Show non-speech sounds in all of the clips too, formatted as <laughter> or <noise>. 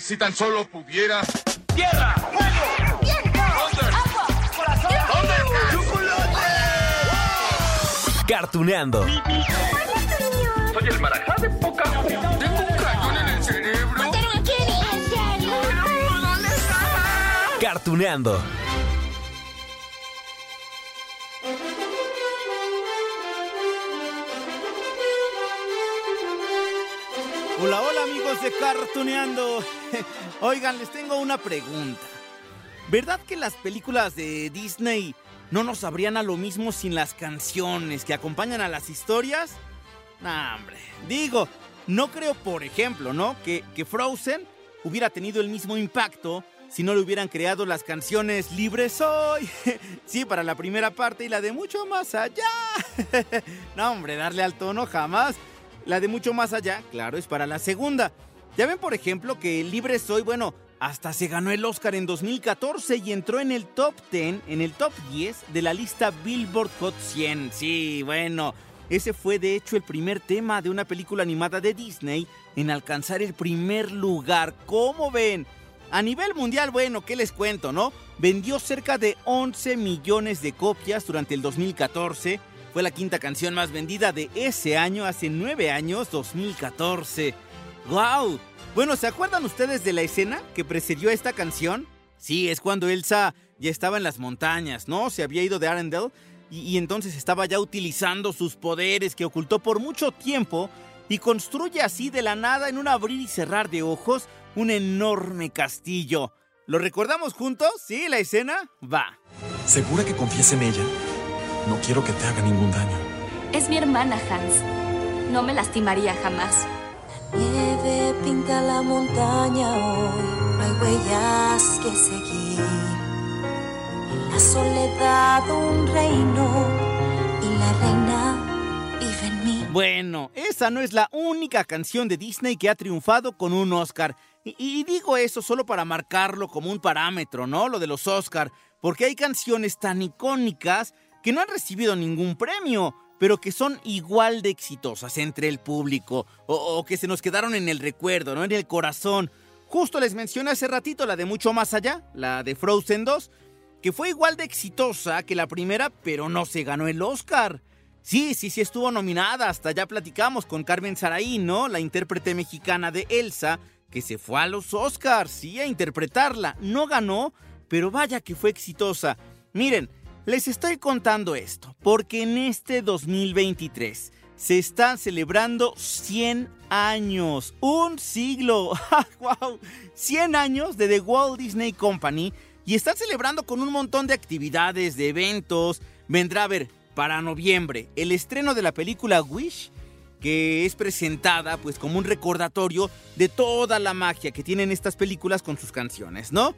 Si tan solo pudiera. ¡Tierra! ¡Fuego! ¡Viento! ¡Agua! ¡Corazón! ¡Chocolate! Cartuneando. Soy el marajá de poca Tengo un cañón en el cerebro. Cartuneando. Hola, hola amigos de Cartuneando. <laughs> Oigan, les tengo una pregunta. ¿Verdad que las películas de Disney no nos sabrían a lo mismo sin las canciones que acompañan a las historias? Nah, hombre. Digo, no creo, por ejemplo, ¿no? Que, que Frozen hubiera tenido el mismo impacto si no le hubieran creado las canciones Libre Soy. <laughs> Sí, para la primera parte y la de mucho más allá. <laughs> No, hombre, darle al tono jamás. La de mucho más allá, claro, es para la segunda. Ya ven, por ejemplo, que Libre Soy, bueno, hasta se ganó el Oscar en 2014 y entró en el top 10, en el top 10 de la lista Billboard Hot 100. Sí, bueno, ese fue de hecho el primer tema de una película animada de Disney en alcanzar el primer lugar. ¿Cómo ven? A nivel mundial, bueno, ¿qué les cuento, no? Vendió cerca de 11 millones de copias durante el 2014. Fue la quinta canción más vendida de ese año, hace nueve años, 2014. ¡Wow! Bueno, ¿se acuerdan ustedes de la escena que precedió a esta canción? Sí, es cuando Elsa ya estaba en las montañas, ¿no? Se había ido de Arendelle y, entonces estaba ya utilizando sus poderes que ocultó por mucho tiempo y construye así de la nada, en un abrir y cerrar de ojos, un enorme castillo. ¿Lo recordamos juntos? ¿Sí? ¿La escena? Va. ¿Segura que confíes en ella? No quiero que te haga ningún daño. Es mi hermana, Hans. No me lastimaría jamás. Nieve pinta la montaña hoy, no hay huellas que seguir. En la soledad un reino y la reina vive en mí. Bueno, esa no es la única canción de Disney que ha triunfado con un Oscar. Y, y digo eso solo para marcarlo como un parámetro, ¿no? Lo de los Oscar, porque hay canciones tan icónicas que no han recibido ningún premio, pero que son igual de exitosas entre el público, o, que se nos quedaron en el recuerdo, ¿no? En el corazón. Justo les mencioné hace ratito la de Mucho Más Allá, la de Frozen 2, que fue igual de exitosa que la primera, pero no se ganó el Oscar. Sí, sí, sí estuvo nominada, hasta ya platicamos con Carmen Saraí, ¿no? La intérprete mexicana de Elsa, que se fue a los Oscars, sí, a interpretarla. No ganó, pero vaya que fue exitosa. Miren, les estoy contando esto porque en este 2023 se están celebrando 100 años, un siglo, <laughs> wow, 100 años de The Walt Disney Company y están celebrando con un montón de actividades, de eventos. Vendrá a ver para noviembre el estreno de la película Wish que es presentada pues como un recordatorio de toda la magia que tienen estas películas con sus canciones, ¿no?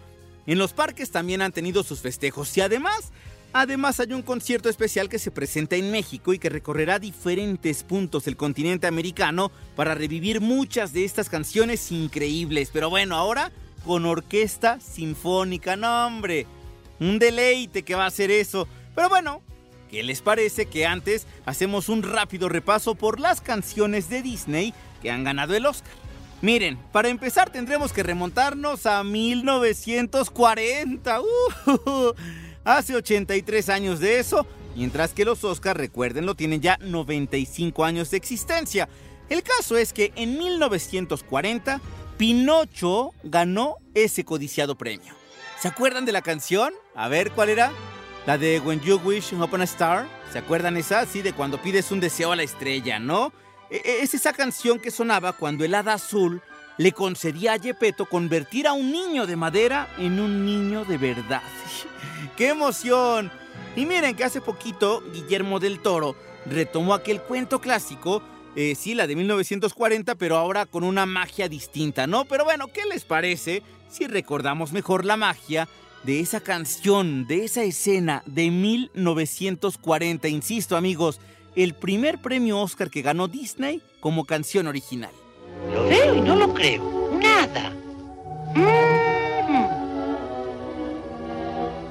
En los parques también han tenido sus festejos y además Además hay un concierto especial que se presenta en México y que recorrerá diferentes puntos del continente americano para revivir muchas de estas canciones increíbles. Pero bueno, ahora con orquesta sinfónica, no hombre. Un deleite que va a ser eso. Pero bueno, ¿qué les parece que antes hacemos un rápido repaso por las canciones de Disney que han ganado el Oscar? Miren, para empezar tendremos que remontarnos a 1940. Uh, hace 83 años de eso, mientras que los Oscars, recuérdenlo, tienen ya 95 años de existencia. El caso es que en 1940, Pinocho ganó ese codiciado premio. ¿Se acuerdan de la canción? A ver, ¿cuál era? La de When You Wish Upon a Star. ¿Se acuerdan esa? Sí, de cuando pides un deseo a la estrella, ¿no? Es esa canción que sonaba cuando el hada azul le concedía a Gepetto convertir a un niño de madera en un niño de verdad. <laughs> ¡Qué emoción! Y miren que hace poquito Guillermo del Toro retomó aquel cuento clásico eh, sí, la de 1940, pero ahora con una magia distinta, ¿no? Pero bueno, ¿qué les parece si recordamos mejor la magia de esa canción, de esa escena de 1940? Insisto, amigos, el primer premio Oscar que ganó Disney como canción original. Lo veo y no lo creo. Nada. Mm.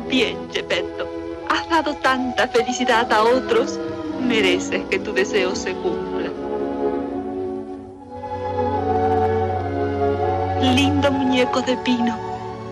Bien, Geppetto. Has dado tanta felicidad a otros. Mereces que tu deseo se cumpla. Lindo muñeco de pino.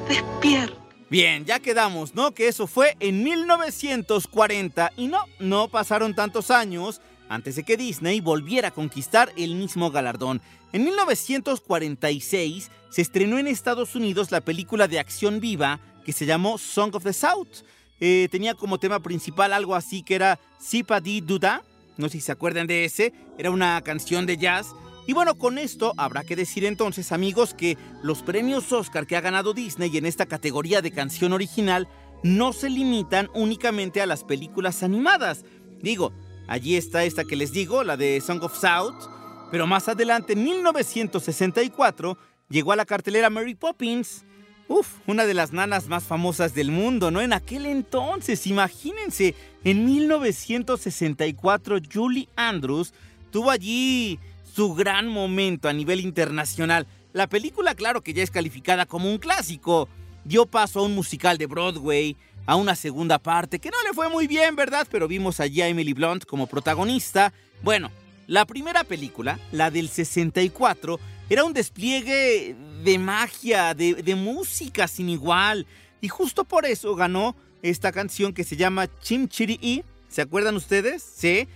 Despierta. Bien, ya quedamos, ¿no? Que eso fue en 1940 y no, no pasaron tantos años antes de que Disney volviera a conquistar el mismo galardón. En 1946 se estrenó en Estados Unidos la película de acción viva que se llamó Song of the South. Eh, tenía como tema principal algo así que era Sipa Di Duda, no sé si se acuerdan de ese, era una canción de jazz y bueno, con esto habrá que decir entonces, amigos, que los premios Oscar que ha ganado Disney en esta categoría de canción original no se limitan únicamente a las películas animadas. Digo, allí está esta que les digo, la de Song of South, pero más adelante, en 1964, llegó a la cartelera Mary Poppins. Uf, una de las nanas más famosas del mundo, ¿no? En aquel entonces, imagínense, en 1964 Julie Andrews tuvo allí su gran momento a nivel internacional. La película, claro que ya es calificada como un clásico. Dio paso a un musical de Broadway, a una segunda parte, que no le fue muy bien, ¿verdad? Pero vimos allí a Emily Blunt como protagonista. Bueno, la primera película, la del 64, era un despliegue de magia, de, de música sin igual. Y justo por eso ganó esta canción que se llama Chim Chiri ¿Se acuerdan ustedes? Sí.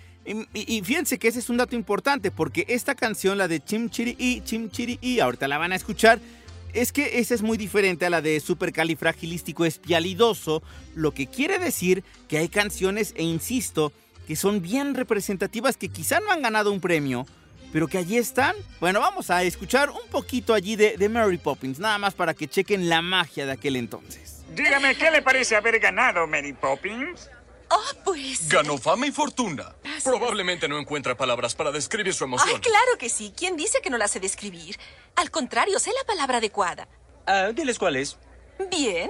Y, fíjense que ese es un dato importante, porque esta canción, la de Chim Chiri y Chim Chiri y, ahorita la van a escuchar, es que esa es muy diferente a la de supercalifragilístico espialidoso, lo que quiere decir que hay canciones, e insisto, que son bien representativas, que quizá no han ganado un premio, pero que allí están. Bueno, vamos a escuchar un poquito allí de, de Mary Poppins, nada más para que chequen la magia de aquel entonces. Dígame, ¿qué le parece haber ganado Mary Poppins? Oh, pues. Ganó fama y fortuna. Probablemente no encuentra palabras para describir su emoción. Ay, claro que sí. ¿Quién dice que no la sé describir? Al contrario, sé la palabra adecuada. Ah, diles cuál es. Bien.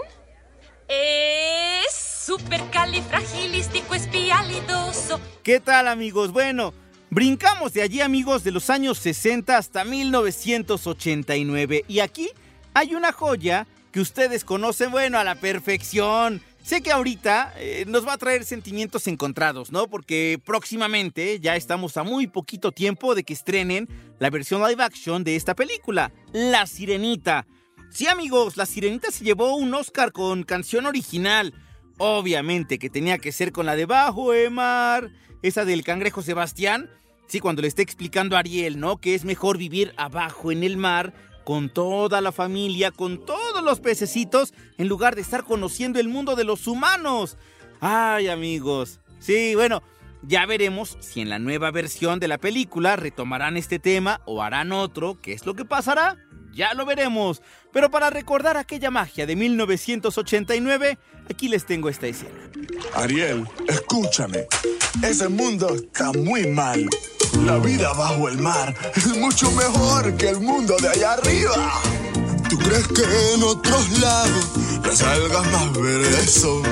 Es supercalifragilístico espialidoso. ¿Qué tal, amigos? Bueno, brincamos de allí, amigos, de los años 60 hasta 1989. Y aquí hay una joya que ustedes conocen, bueno, a la perfección. Sé que ahorita eh, nos va a traer sentimientos encontrados, ¿no? Porque próximamente ya estamos a muy poquito tiempo de que estrenen la versión live action de esta película, La Sirenita. Sí, amigos, La Sirenita se llevó un Oscar con canción original. Obviamente que tenía que ser con la de Bajo Mar, esa del cangrejo Sebastián. Sí, cuando le está explicando a Ariel, ¿no? Que es mejor vivir abajo en el mar con toda la familia, con todos los pececitos, en lugar de estar conociendo el mundo de los humanos. Ay, amigos. Sí, bueno, ya veremos si en la nueva versión de la película retomarán este tema o harán otro. ¿Qué es lo que pasará? Ya lo veremos. Pero para recordar aquella magia de 1989, aquí les tengo esta escena. Ariel, escúchame. Ese mundo está muy mal. La vida bajo el mar es mucho mejor que el mundo de allá arriba. ¿Tú crees que en otros lados las algas más verdes son?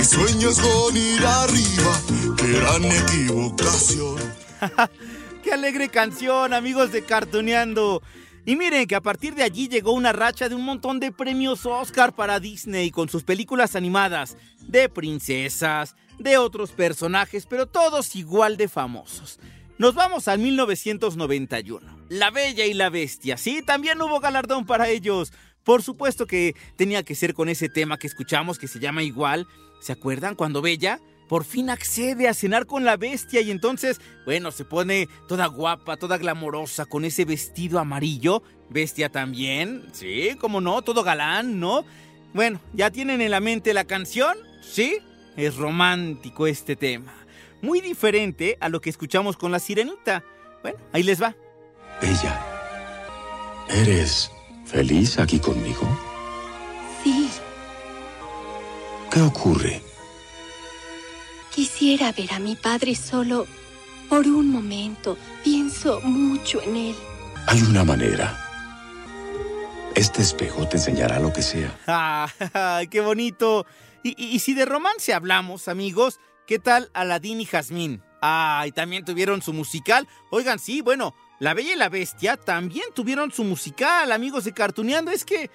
Y sueños con ir arriba, que gran equivocación. <laughs> ¡Qué alegre canción, amigos de Cartoneando! Y miren que a partir de allí llegó una racha de un montón de premios Oscar para Disney con sus películas animadas, de princesas, de otros personajes, pero todos igual de famosos. Nos vamos al 1991. La Bella y la Bestia. Sí, también hubo galardón para ellos. Por supuesto que tenía que ser con ese tema que escuchamos que se llama igual. ¿Se acuerdan cuando Bella por fin accede a cenar con la bestia y entonces, bueno, se pone toda guapa, toda glamorosa con ese vestido amarillo? Bestia también, sí, como no, todo galán, ¿no? Bueno, ¿ya tienen en la mente la canción? ¿Sí? Es romántico este tema muy diferente a lo que escuchamos con la sirenita. Bueno, ahí les va. Bella, ¿eres feliz aquí conmigo? Sí. ¿Qué ocurre? Quisiera ver a mi padre solo Por un momento, pienso mucho en él. Hay una manera. Este espejo te enseñará lo que sea. ¡Ay, <laughs> qué bonito! Y, y, y, si de romance hablamos, amigos, ¿qué tal Aladín y Jazmín? ¡Ay, también tuvieron su musical! Oigan, sí, bueno, La Bella y la Bestia también tuvieron su musical, amigos de Cartuneando. Es que,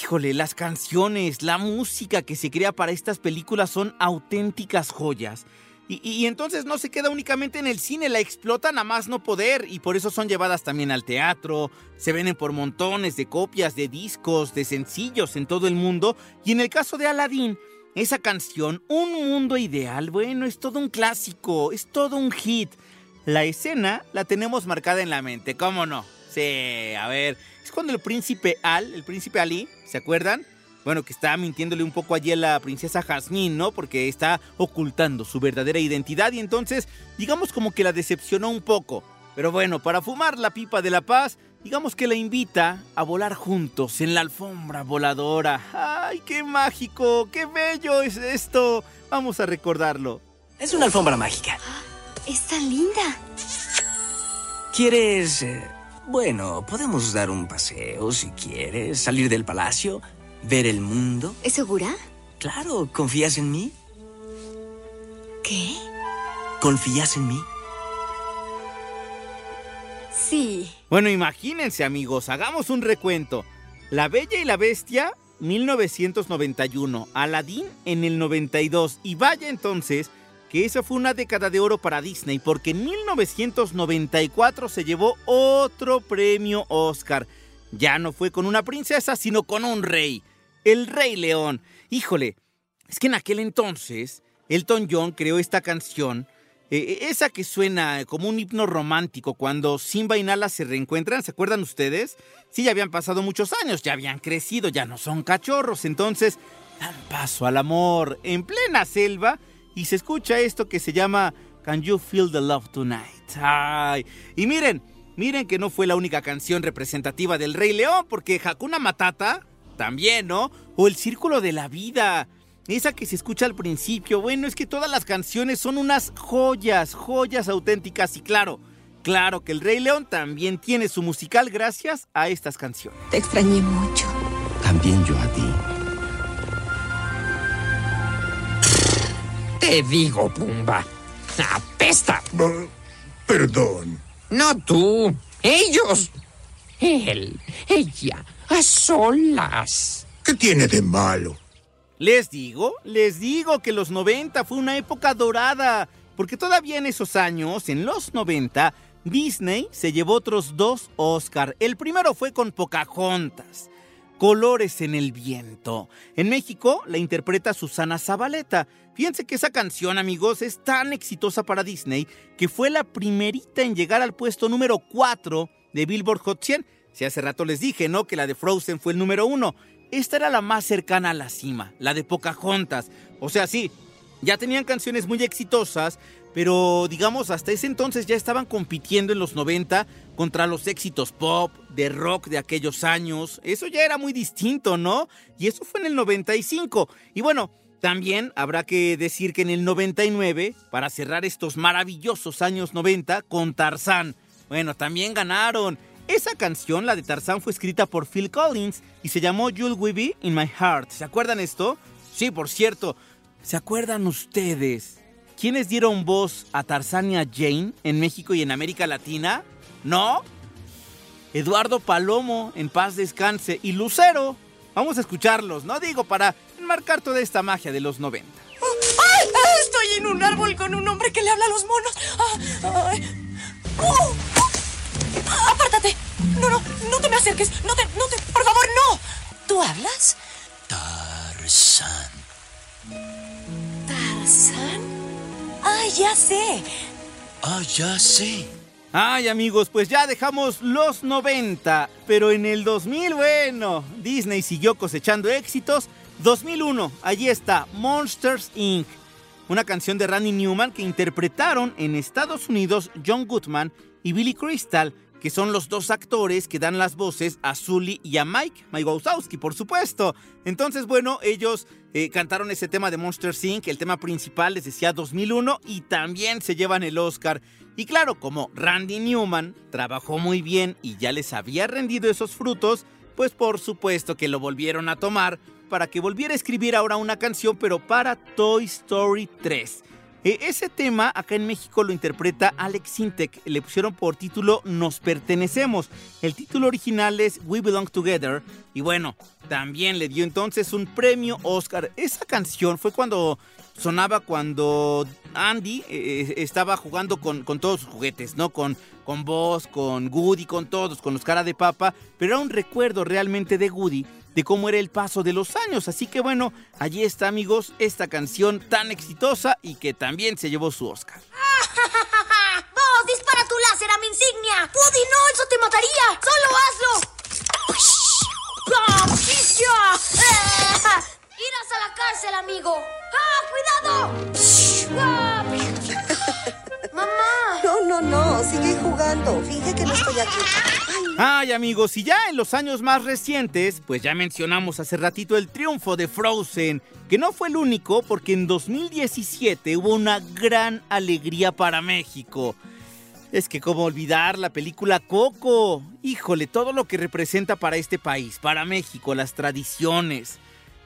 híjole, las canciones, la música que se crea para estas películas son auténticas joyas. Y, y, entonces no se queda únicamente en el cine, la explotan a más no poder y por eso son llevadas también al teatro, se venden por montones de copias de discos, de sencillos en todo el mundo y en el caso de Aladdin, esa canción, Un Mundo Ideal, bueno, es todo un clásico, es todo un hit. La escena la tenemos marcada en la mente, ¿cómo no? Sí, a ver, es cuando el príncipe Al, el príncipe Ali, ¿se acuerdan? bueno, que está mintiéndole un poco allí a la princesa Jasmine, ¿no? Porque está ocultando su verdadera identidad y entonces, digamos como que la decepcionó un poco. Pero bueno, para fumar la pipa de la paz, digamos que la invita a volar juntos en la alfombra voladora. ¡Ay, qué mágico! ¡Qué bello es esto! Vamos a recordarlo. Es una alfombra mágica. Es tan linda. ¿Quieres... Eh, bueno, podemos dar un paseo si quieres, salir del palacio, ver el mundo. ¿Es segura? Claro, ¿confías en mí? ¿Qué? ¿Confías en mí? Bueno, imagínense amigos, hagamos un recuento. La Bella y la Bestia, 1991. Aladdin en el 92. Y vaya entonces que esa fue una década de oro para Disney porque en 1994 se llevó otro premio Oscar. Ya no fue con una princesa, sino con un rey. El Rey León. Híjole, es que en aquel entonces Elton John creó esta canción, eh, esa que suena como un himno romántico cuando Simba y Nala se reencuentran, ¿se acuerdan ustedes? Sí, ya habían pasado muchos años, ya habían crecido, ya no son cachorros, entonces dan paso al amor en plena selva y se escucha esto que se llama Can You Feel the Love Tonight? Y miren, miren que no fue la única canción representativa del Rey León, porque Hakuna Matata también, ¿no? O El Círculo de la Vida. Esa que se escucha al principio. Bueno, es que todas las canciones son unas joyas, joyas auténticas. Y claro, claro que el Rey León también tiene su musical gracias a estas canciones. Te extrañé mucho. También yo a ti. Te digo, Pumba. Apesta. Perdón. No tú. Ellos. Él. Ella. A solas. ¿Qué tiene de malo? Les digo, les digo que los 90 fue una época dorada, porque todavía en esos años, en los 90, Disney se llevó otros dos Oscar. El primero fue con Pocahontas, Colores en el viento. En México la interpreta Susana Zabaleta. Fíjense que esa canción, amigos, es tan exitosa para Disney que fue la primerita en llegar al puesto número 4 de Billboard Hot 100. Si hace rato les dije, ¿no? Que la de Frozen fue el número uno. Esta era la más cercana a la cima, la de Pocahontas. O sea, sí, ya tenían canciones muy exitosas, pero digamos hasta ese entonces ya estaban compitiendo en los 90 contra los éxitos pop, de rock de aquellos años. Eso ya era muy distinto, ¿no? Y eso fue en el 95. Y bueno, también habrá que decir que en el 99, para cerrar estos maravillosos años 90, con Tarzán. Bueno, también ganaron. Esa canción, la de Tarzán, fue escrita por Phil Collins y se llamó You'll We Be in My Heart. ¿Se acuerdan esto? Sí, por cierto. ¿Se acuerdan ustedes quiénes dieron voz a Tarzán y a Jane en México y en América Latina? ¿No? Eduardo Palomo, en paz descanse, y Lucero. Vamos a escucharlos, ¿no? Digo, para enmarcar toda esta magia de los 90. ¡Ay! Estoy en un árbol con un hombre que le habla a los monos. ¡Ay! ¡Oh! ¡Apártate! No, no, no te me acerques. No te, no te, por favor, no. ¿Tú hablas? Tarzán. ¿Tarzán? Ah, ya sé. Ah, ya sé. Ay, amigos, pues ya dejamos los 90, pero en el 2000, bueno, Disney siguió cosechando éxitos. 2001, allí está, Monsters Inc., una canción de Randy Newman que interpretaron en Estados Unidos John Goodman y Billy Crystal que son los dos actores que dan las voces a Sully y a Mike, Mike Wazowski, por supuesto. Entonces, bueno, ellos eh, cantaron ese tema de Monster Inc., el tema principal, les decía 2001, y también se llevan el Oscar. Y claro, como Randy Newman trabajó muy bien y ya les había rendido esos frutos, pues por supuesto que lo volvieron a tomar para que volviera a escribir ahora una canción, pero para Toy Story 3. E, ese tema acá en México lo interpreta Alex Sintek, le pusieron por título Nos pertenecemos. El título original es We Belong Together y bueno, también le dio entonces un premio Oscar. Esa canción fue cuando sonaba cuando Andy eh, estaba jugando con, con, todos sus juguetes, ¿no? Con, con con Woody, con todos, con los cara de papa, pero era un recuerdo realmente de Woody de cómo era el paso de los años. Así que bueno, allí está amigos esta canción tan exitosa y que también se llevó su Oscar. <laughs> ¡Vos, dispara tu láser a mi insignia! ¡Woody, no! ¡Eso te mataría! ¡Solo hazlo! ¡Ah, <laughs> ¡Irás a la cárcel, amigo! ¡Ah, cuidado! ¡Mamá! No, no, no. Sigue jugando. Finge que no estoy aquí. Ay, amigos, y ya en los años más recientes, pues ya mencionamos hace ratito el triunfo de Frozen, que no fue el único porque en 2017 hubo una gran alegría para México. Es que cómo olvidar la película Coco. Híjole, todo lo que representa para este país, para México, las tradiciones,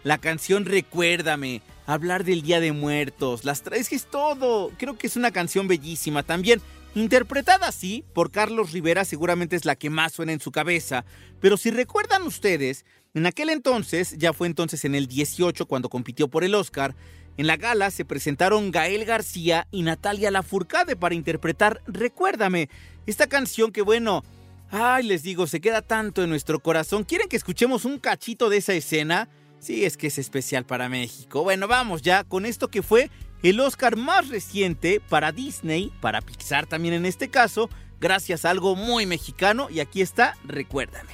la canción Recuérdame, hablar del Día de Muertos, las es que es todo. Creo que es una canción bellísima también. Interpretada así por Carlos Rivera seguramente es la que más suena en su cabeza, pero si recuerdan ustedes, en aquel entonces, ya fue entonces en el 18 cuando compitió por el Oscar, en la gala se presentaron Gael García y Natalia Lafourcade para interpretar Recuérdame, esta canción que bueno, ay les digo, se queda tanto en nuestro corazón. ¿Quieren que escuchemos un cachito de esa escena? Sí, es que es especial para México. Bueno, vamos ya con esto que fue el Oscar más reciente para Disney, para Pixar también en este caso, gracias a algo muy mexicano y aquí está, recuérdame.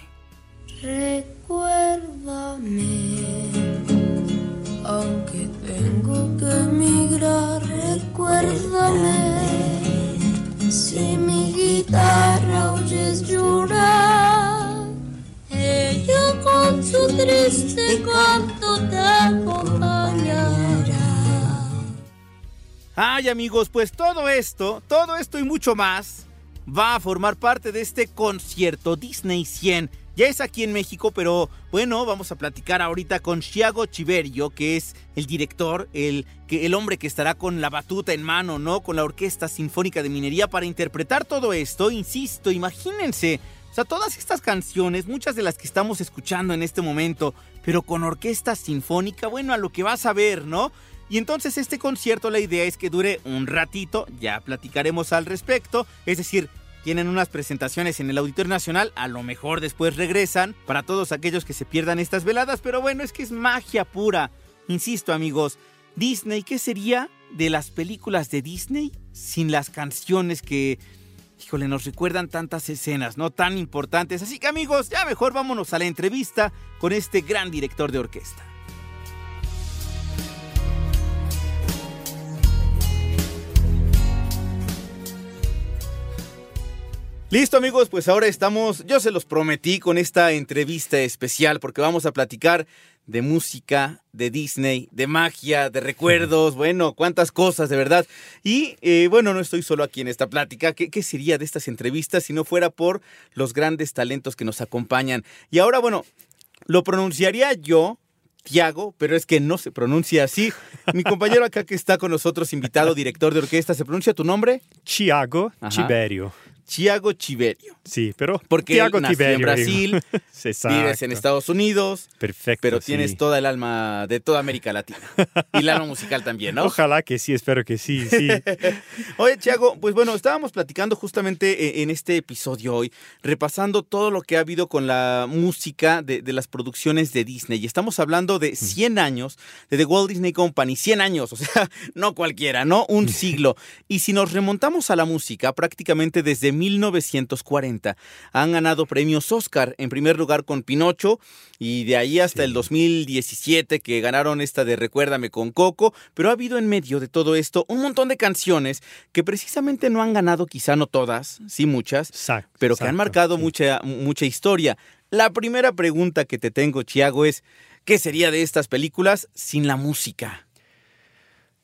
Recuérdame, aunque tengo que emigrar, recuérdame, si mi guitarra oyes llorar, con su triste canto te acompañará. Ay amigos, pues todo esto, todo esto y mucho más va a formar parte de este concierto Disney 100. Ya es aquí en México, pero bueno, vamos a platicar ahorita con Chiago Chiverio, que es el director, el, que, el hombre que estará con la batuta en mano, ¿no? Con la Orquesta Sinfónica de Minería para interpretar todo esto. Insisto, imagínense, o sea, todas estas canciones, muchas de las que estamos escuchando en este momento, pero con orquesta sinfónica, bueno, a lo que vas a ver, ¿no? Y entonces este concierto la idea es que dure un ratito, ya platicaremos al respecto, es decir, tienen unas presentaciones en el Auditorio Nacional, a lo mejor después regresan para todos aquellos que se pierdan estas veladas, pero bueno, es que es magia pura. Insisto amigos, Disney, ¿qué sería de las películas de Disney sin las canciones que, híjole, nos recuerdan tantas escenas, ¿no? Tan importantes. Así que amigos, ya mejor vámonos a la entrevista con este gran director de orquesta. Listo amigos, pues ahora estamos, yo se los prometí con esta entrevista especial porque vamos a platicar de música, de Disney, de magia, de recuerdos, bueno, cuántas cosas de verdad. Y eh, bueno, no estoy solo aquí en esta plática, ¿Qué, ¿qué sería de estas entrevistas si no fuera por los grandes talentos que nos acompañan? Y ahora, bueno, lo pronunciaría yo, Tiago, pero es que no se pronuncia así. Mi compañero acá que está con nosotros, invitado, director de orquesta, ¿se pronuncia tu nombre? Chiago Chiberio. Chiago Chiverio. Sí, pero porque él nació Tiberio, en Brasil, <laughs> vives en Estados Unidos, Perfecto. pero sí. tienes toda el alma de toda América Latina y el alma musical también, ¿no? Ojalá que sí, espero que sí, sí. <laughs> Oye, Chiago, pues bueno, estábamos platicando justamente eh, en este episodio hoy, repasando todo lo que ha habido con la música de, de las producciones de Disney. Y estamos hablando de 100 años de The Walt Disney Company, 100 años, <laughs> o sea, no cualquiera, ¿no? Un siglo. Y si nos remontamos a la música, prácticamente desde 1940 han ganado premios Oscar, en primer lugar con Pinocho y de ahí hasta el 2017 que ganaron esta de Recuérdame con Coco, pero ha habido en medio de todo esto un montón de canciones que precisamente no han ganado, quizá no todas, sí muchas, pero que han marcado mucha, mucha historia. La primera pregunta que te tengo, Chiago, es ¿qué sería de estas películas sin la música?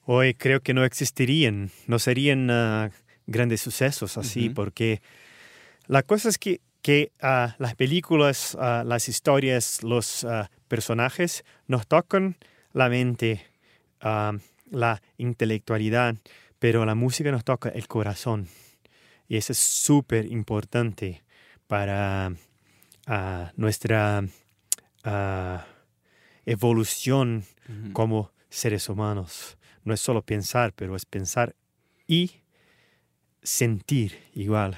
Hoy creo que no existirían, no serían ah, grandes sucesos así, porque la cosa es que, que ah, las películas, ah, las historias, los ah, personajes nos tocan la mente, la intelectualidad, pero la música nos toca el corazón. Y eso es súper importante para nuestra evolución como seres humanos. No es solo pensar, pero es pensar y sentir igual.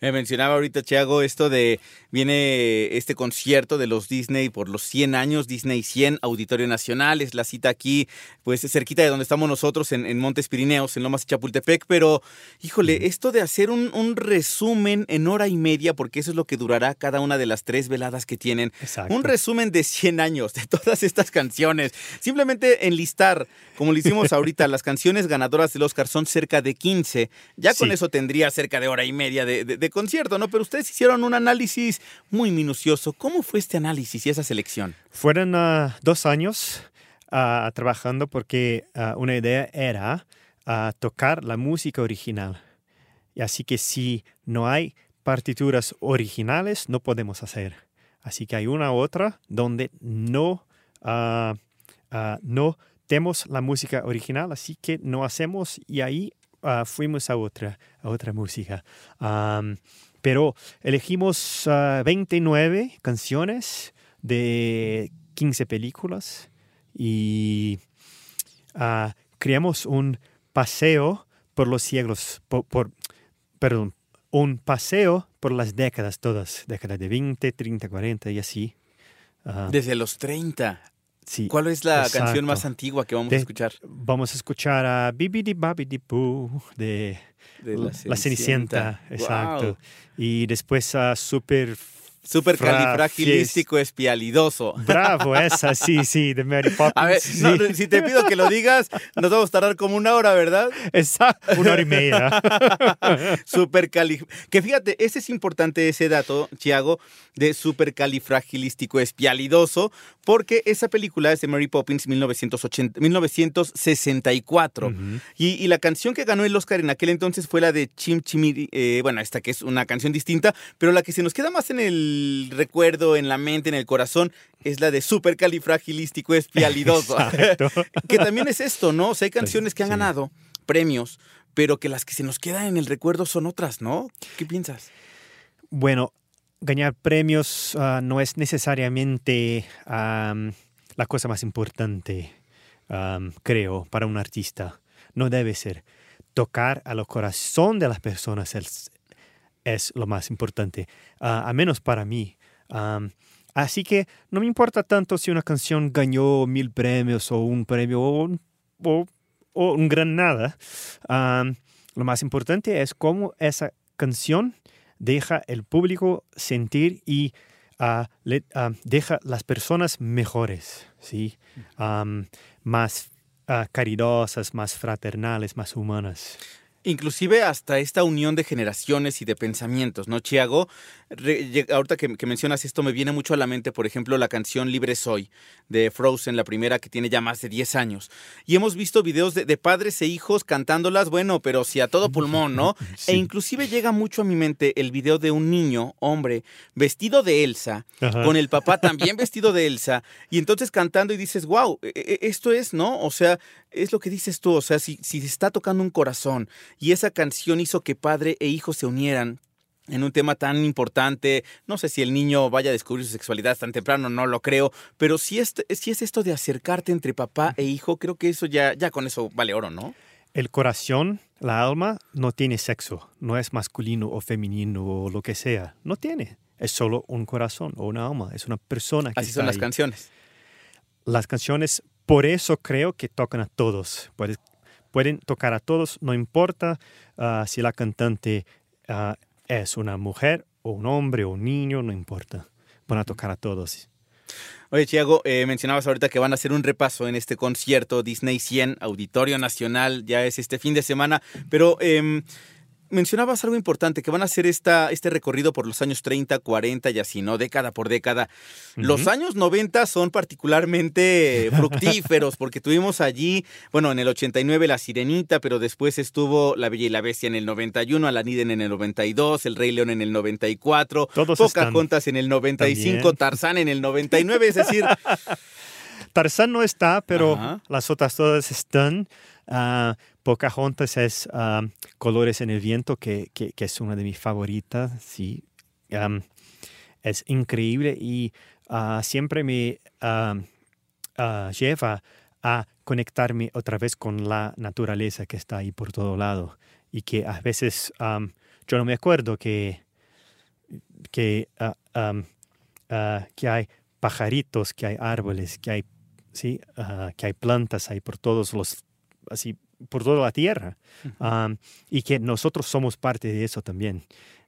Me mencionaba ahorita, Chiago, esto de viene este concierto de los Disney por los 100 años, Disney 100, Auditorio Nacional, es la cita aquí, pues cerquita de donde estamos nosotros, en, en Montes Pirineos, en Lomas de Chapultepec, pero híjole, esto de hacer un, un resumen en hora y media, porque eso es lo que durará cada una de las tres veladas que tienen, Exacto. un resumen de 100 años de <laughs> todas estas canciones, simplemente enlistar, como lo hicimos ahorita, las canciones ganadoras del Oscar son cerca de 15, ya con Sí. eso tendría cerca de hora y media de, de- concierto, ¿no? Pero ustedes hicieron un análisis muy minucioso. ¿Cómo fue este análisis y esa selección? Fueron ah, dos años ah, trabajando porque ah, una idea era tocar la música original. Y así que si no hay partituras originales, no podemos hacer. Así que hay una otra donde no, no tenemos la música original, así que no hacemos y ahí ah, fuimos a otra, a otra música. Am, pero elegimos ah, 29 canciones de 15 películas y ah, creamos un paseo por los siglos, por, por- perdón, un paseo por las décadas todas, décadas de 20, 30, 40 y así. Ah, Desde los 30. Sí, ¿Cuál es la exacto. canción más antigua que vamos De- a escuchar? Vamos a escuchar a Bibidi Babidi Boo de, De La La Cenicienta. Exacto. Y después a Super. Súper Fra- califragilístico espialidoso. Bravo, esa, sí, sí, de Mary Poppins. A ver, sí. no, si te pido que lo digas, nos vamos a tardar como una hora, ¿verdad? Exacto, una hora y media. <laughs> Super Que fíjate, ese es importante ese dato, Chiago, de supercalifragilístico espialidoso, porque esa película es de Mary Poppins 1980, 1964. y, y la canción que ganó el Oscar en aquel entonces fue la de Chim Chimiri, eh, bueno, esta que es una canción distinta, pero la que se nos queda más en el recuerdo, en la mente, en el corazón, es la de supercalifragilístico espialidoso. <laughs> Que también es esto, ¿no? O sea, hay canciones que han ganado premios, pero que las que se nos quedan en el recuerdo son otras, ¿no? ¿Qué piensas? Bueno, ganar premios ah, no es necesariamente am, la cosa más importante, creo, para un artista. No debe ser. Tocar a los corazón de las personas es, es lo más importante, ah, a menos para mí. Así que no me importa tanto si una canción ganó mil premios o un premio o un, o- o un gran nada. Lo más importante es cómo esa canción deja el público sentir y ah, le- ah, deja las personas mejores, ¿sí? Más ah, caridosas, más fraternales, más humanas. Inclusive hasta esta unión de generaciones y de pensamientos, ¿no, Chiago? Re- ahorita que, que mencionas esto, me viene mucho a la mente, por ejemplo, la canción Libre Soy de Frozen, la primera que tiene ya más de 10 años. Y hemos visto videos de, de padres e hijos cantándolas, bueno, pero sí a todo pulmón, ¿no? <laughs> E inclusive llega mucho a mi mente el video de un niño, hombre, vestido de Elsa, Ajá. con el papá <laughs> también vestido de Elsa, y entonces cantando y dices, wow, esto es, ¿no? O sea, es lo que dices tú, o sea, si, si se está tocando un corazón y esa canción hizo que padre e hijo se unieran en un tema tan importante, no sé si el niño vaya a descubrir su sexualidad tan temprano, no lo creo, pero si es, si es esto de acercarte entre papá e hijo, creo que eso ya, ya con eso vale oro, ¿no? El corazón, la alma, no tiene sexo, no es masculino o femenino o lo que sea, no tiene. Es solo un corazón o una alma, es una persona. Que Así está son las ahí. canciones. Las canciones, por eso creo que tocan a todos. Pueden tocar a todos, no importa ah, si la cantante ah, es una mujer o un hombre o un niño, no importa. Van a tocar a todos. Oye, Chiago, eh, mencionabas ahorita que van a hacer un repaso en este concierto Disney 100, Auditorio Nacional, ya es este fin de semana, pero em, mencionabas algo importante, que van a hacer esta, este recorrido por los años 30, 40 y así, ¿no? Década por década. Los años 90 son particularmente fructíferos, <laughs> porque tuvimos allí, bueno, en el 89 La Sirenita, pero después estuvo La Bella y la Bestia en el 91, Alaniden en el 92, El Rey León en el 94, Todos están Pocahontas en el 95, también. Tarzán en el 99, es decir... <laughs> Tarzán no está, pero Ajá. las otras todas están. Ah, Pocahontas es Colores en el Viento, que, que- que es una de mis favoritas, sí. Es increíble y ah, siempre me ah, lleva a conectarme otra vez con la naturaleza que está ahí por todo lado y que a veces yo no me acuerdo que, que, ah, que hay pajaritos, que hay árboles, que hay, sí, que hay plantas ahí por todos los, así, por toda la tierra. Am, y que nosotros somos parte de eso también.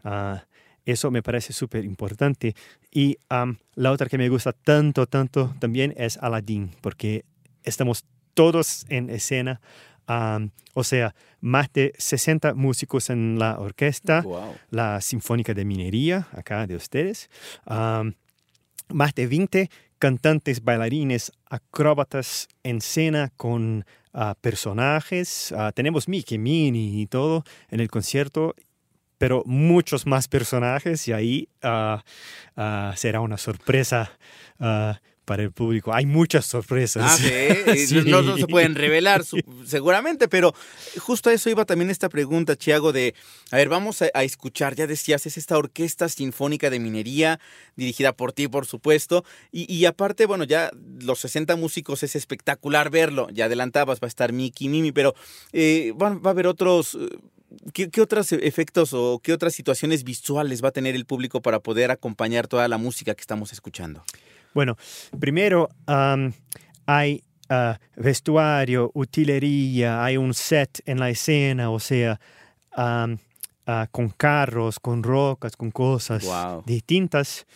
Ah, eso me parece súper importante. Y am, la otra que me gusta tanto, tanto también es Aladdin, porque estamos todos en escena. am, o sea, más de 60 músicos en la orquesta, Wow. la Sinfónica de Minería, acá de ustedes. am, más de 20 cantantes, bailarines, acróbatas en escena con personajes. Tenemos Mickey, Minnie y todo en el concierto, pero muchos más personajes y ahí ah, ah, será una sorpresa ah, para el público. Hay muchas sorpresas. Ah, sí, <laughs> Sí. No, no se pueden revelar seguramente, pero justo a eso iba también esta pregunta, Chiago, de, a ver, vamos a, a escuchar, ya decías, es esta orquesta sinfónica de minería, dirigida por ti, por supuesto, y, y aparte, bueno, ya los 60 músicos es espectacular verlo, ya adelantabas, va a estar Mickey, Mimi, pero eh, va, va a haber otros... eh, ¿Qué, qué otros efectos o qué otras situaciones visuales va a tener el público para poder acompañar toda la música que estamos escuchando? Bueno, primero hay ah, vestuario, utilería, hay un set en la escena, o sea, ah, con carros, con rocas, con cosas Wow. distintas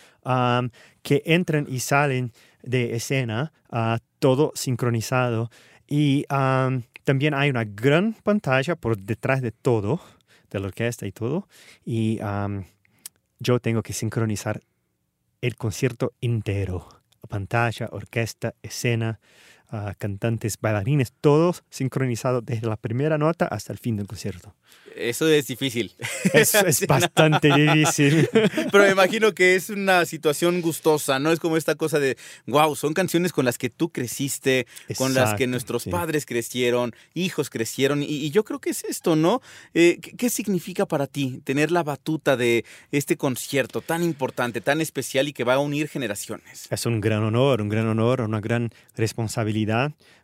que entran y salen de escena, ah, todo sincronizado. Y am, también hay una gran pantalla por detrás de todo, de la orquesta y todo. Y yo tengo que sincronizar el concierto entero. Pantalla, orquesta, escena, cantantes, bailarines, todos sincronizados desde la primera nota hasta el fin del concierto. Eso es difícil. Es, <laughs> es bastante difícil. <laughs> Pero me imagino que es una situación gustosa, ¿no? Es como esta cosa de, wow, son canciones con las que tú creciste, con las que nuestros sí. padres crecieron, hijos crecieron, y, y yo creo que es esto, ¿no? Eh, ¿qué, qué significa para ti tener la batuta de este concierto tan importante, tan especial y que va a unir generaciones? Es un gran honor, un gran honor, una gran responsabilidad,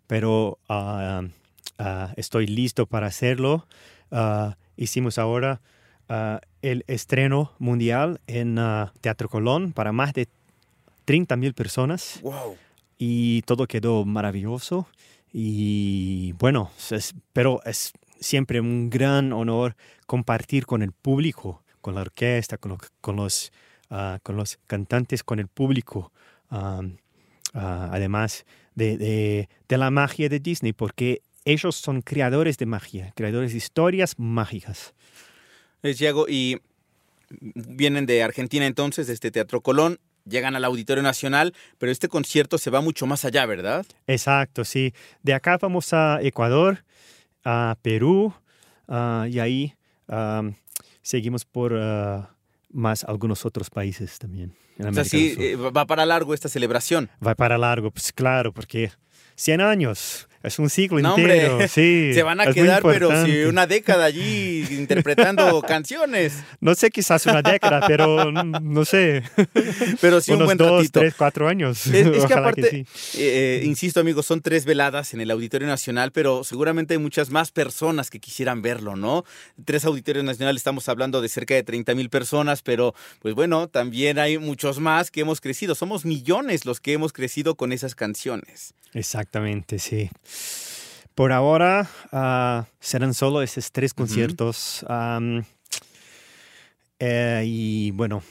pero ah, ah, estoy listo para hacerlo. Ah, hicimos ahora ah, el estreno mundial en Teatro Colón para más de 30 mil personas. Wow. y todo quedó maravilloso. Y bueno, es- pero es siempre un gran honor compartir con el público, con la orquesta, con, lo- con los, con los cantantes, con el público. además de, de- de la magia de Disney, porque ellos son creadores de magia, creadores de historias mágicas. Eh, Thiago, y vienen de Argentina entonces, de este Teatro Colón, llegan al Auditorio Nacional, pero este concierto se va mucho más allá, ¿verdad? Exacto, sí. De acá vamos a Ecuador, a Perú, ah, y ahí am, seguimos por ah, más algunos otros países también. O sea, sí, eh, va para largo esta celebración. Va para largo, pues claro, porque 100 años, es un siglo No, entero. hombre, <laughs> sí, se van a quedar, pero sí, una década allí interpretando <laughs> canciones. No sé, quizás una década, pero no sé. <laughs> Pero sí un Unos buen dos, ratito. tres, cuatro años. Es, es que aparte, sí. eh, insisto amigos, son tres veladas en el Auditorio Nacional, pero seguramente hay muchas más personas que quisieran verlo, ¿no? Tres auditorios nacionales, estamos hablando de cerca de 30 mil personas, pero pues bueno, también hay muchos más que hemos crecido. Somos millones los que hemos crecido con esas canciones. Exactamente, sí. Por ahora ah, serán solo esos tres conciertos. Am, Eh, y bueno,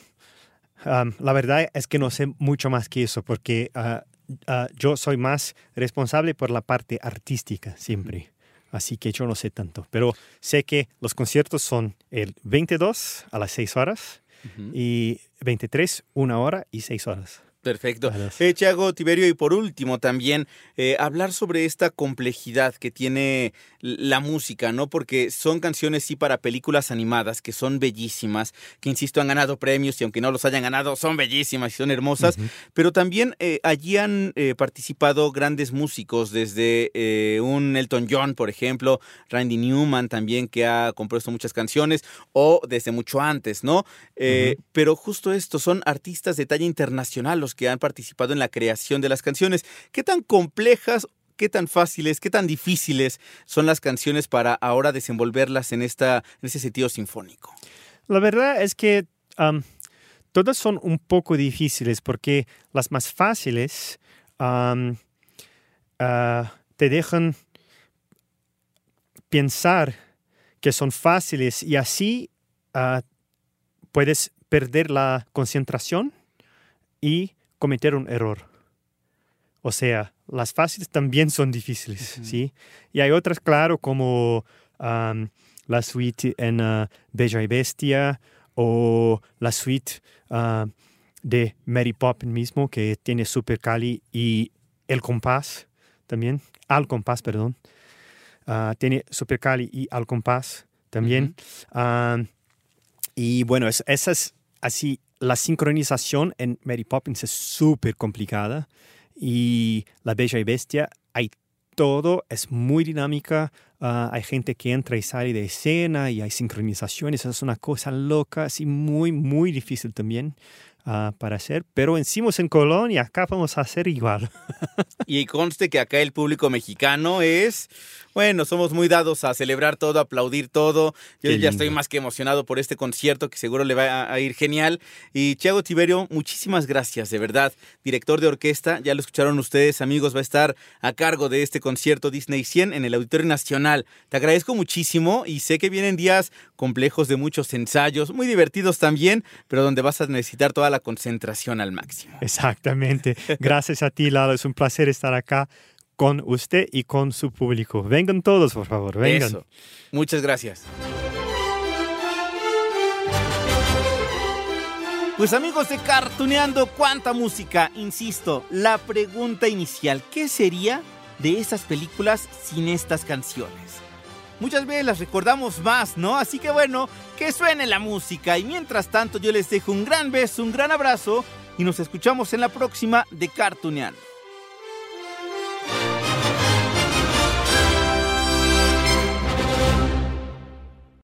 um, la verdad es que no sé mucho más que eso, porque ah, ah, yo soy más responsable por la parte artística siempre. Así que yo no sé tanto. Pero sé que los conciertos son el 22 a las 6 horas y 23, una hora y 6 horas. Perfecto. Eh, Thiago Tiberio, y por último también eh, hablar sobre esta complejidad que tiene la música, ¿no? Porque son canciones sí para películas animadas que son bellísimas, que insisto han ganado premios y aunque no los hayan ganado son bellísimas y son hermosas, pero también eh, allí han eh, participado grandes músicos, desde un Elton John, por ejemplo, Randy Newman también que ha compuesto muchas canciones, o desde mucho antes, ¿no? Pero justo esto, son artistas de talla internacional los que han participado en la creación de las canciones. ¿Qué tan complejas qué tan fáciles, qué tan difíciles son las canciones para ahora desenvolverlas en, esta, en ese sentido sinfónico? La verdad es que todas son un poco difíciles porque las más fáciles ah, te dejan pensar que son fáciles y así ah, puedes perder la concentración y cometer un error. O sea, las fáciles también son difíciles, ¿sí? Y hay otras, claro, como la suite en ah, Bella y Bestia o la suite ah, de Mary Poppins mismo, que tiene Super Cali y El Compás también, Al Compás, perdón. Ah, tiene Super Cali y Al Compás también. Y bueno, es- esa es así, la sincronización en Mary Poppins es súper complicada y La Bella y Bestia hay todo, es muy dinámica, ah, hay gente que entra y sale de escena y hay sincronizaciones, es una cosa loca, así muy, muy difícil también ah, para hacer, pero encima en Colón y acá vamos a hacer igual. <laughs> Y conste que acá el público mexicano es, bueno, somos muy dados a celebrar todo, aplaudir todo. Yo Qué ya estoy más que emocionado por este concierto que seguro le va a, a ir genial. Y Thiago Tiberio, muchísimas gracias, de verdad. Director de orquesta, ya lo escucharon ustedes, amigos, va a estar a cargo de este concierto Disney 100 en el Auditorio Nacional. Te agradezco muchísimo y sé que vienen días complejos de muchos ensayos, muy divertidos también, pero donde vas a necesitar toda la concentración al máximo. Exactamente. Gracias a ti, Lalo. Es un placer estar acá con usted y con su público. Vengan todos, por favor. Vengan. Eso. Muchas gracias. Pues amigos de Cartuneando, cuánta música, insisto, la pregunta inicial, ¿qué sería de esas películas sin estas canciones? Muchas veces las recordamos más, ¿no? Así que bueno, que suene la música y mientras tanto yo les dejo un gran beso, un gran abrazo y nos escuchamos en la próxima de Cartuneando.